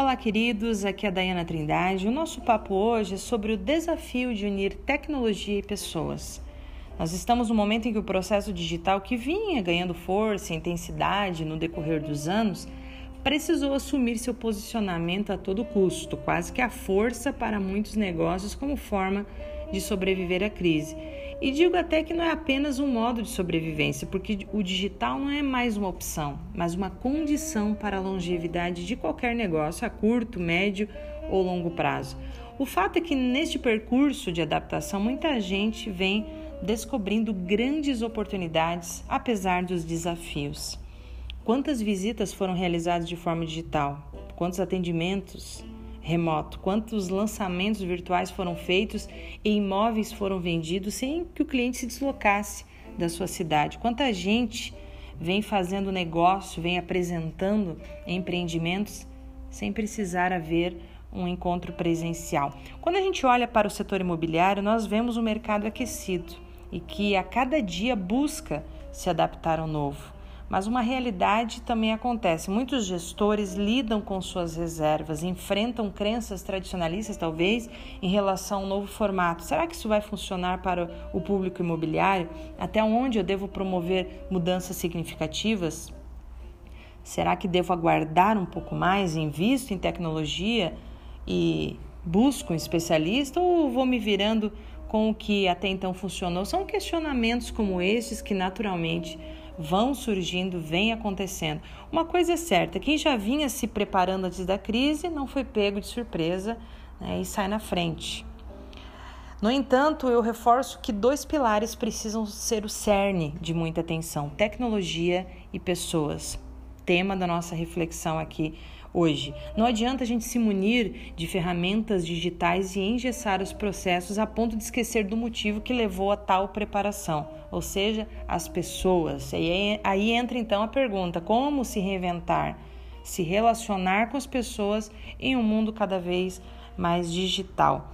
Olá, queridos. Aqui é a Dayana Trindade. O nosso papo hoje é sobre o desafio de unir tecnologia e pessoas. Nós estamos no momento em que o processo digital, que vinha ganhando força e intensidade no decorrer dos anos, precisou assumir seu posicionamento a todo custo, quase que a força para muitos negócios como forma de sobreviver à crise. E digo até que não é apenas um modo de sobrevivência, porque o digital não é mais uma opção, mas uma condição para a longevidade de qualquer negócio a curto, médio ou longo prazo. O fato é que neste percurso de adaptação, muita gente vem descobrindo grandes oportunidades apesar dos desafios. Quantas visitas foram realizadas de forma digital? Quantos atendimentos remoto, quantos lançamentos virtuais foram feitos e imóveis foram vendidos sem que o cliente se deslocasse da sua cidade, quanta gente vem fazendo negócio, vem apresentando empreendimentos sem precisar haver um encontro presencial. Quando a gente olha para o setor imobiliário, nós vemos o mercado aquecido e que a cada dia busca se adaptar ao novo. Mas uma realidade também acontece. Muitos gestores lidam com suas reservas, enfrentam crenças tradicionalistas, talvez, em relação ao novo formato. Será que isso vai funcionar para o público imobiliário? Até onde eu devo promover mudanças significativas? Será que devo aguardar um pouco mais, invisto em tecnologia e busco um especialista ou vou me virando com o que até então funcionou? São questionamentos como esses que naturalmente vão surgindo, vem acontecendo. Uma coisa é certa: quem já vinha se preparando antes da crise não foi pego de surpresa né, e sai na frente. No entanto, eu reforço que dois pilares precisam ser o cerne de muita atenção: tecnologia e pessoas. Tema da nossa reflexão aqui hoje. Não adianta a gente se munir de ferramentas digitais e engessar os processos a ponto de esquecer do motivo que levou a tal preparação, ou seja, as pessoas. E aí entra então a pergunta: como se reinventar, se relacionar com as pessoas em um mundo cada vez mais digital?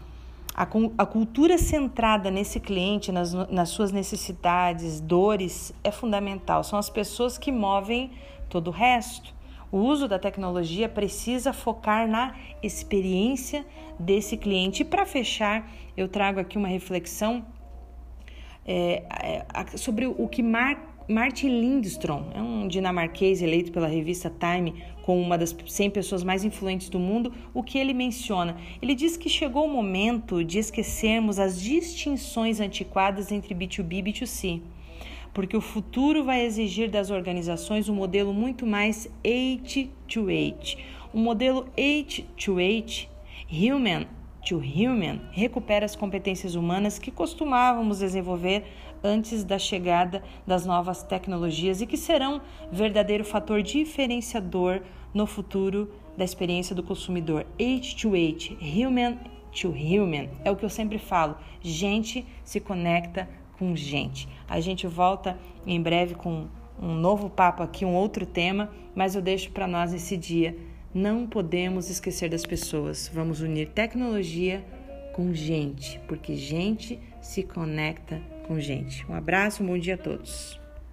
A, cultura centrada nesse cliente, nas, nas suas necessidades, dores, é fundamental. São as pessoas que movem todo o resto. O uso da tecnologia precisa focar na experiência desse cliente. E para fechar, eu trago aqui uma reflexão é, é, sobre o que Mar Martin Lindstrom, é um dinamarquês eleito pela revista Time como uma das 100 pessoas mais influentes do mundo, o que ele menciona? Ele diz que chegou o momento de esquecermos as distinções antiquadas entre B2B e B2C porque o futuro vai exigir das organizações um modelo muito mais H to H. Um modelo H to H, human to human, recupera as competências humanas que costumávamos desenvolver antes da chegada das novas tecnologias e que serão verdadeiro fator diferenciador no futuro da experiência do consumidor. H to H, human to human, é o que eu sempre falo. Gente se conecta com gente. A gente volta em breve com um novo papo aqui, um outro tema, mas eu deixo para nós esse dia. Não podemos esquecer das pessoas. Vamos unir tecnologia com gente, porque gente se conecta com gente. Um abraço, um bom dia a todos.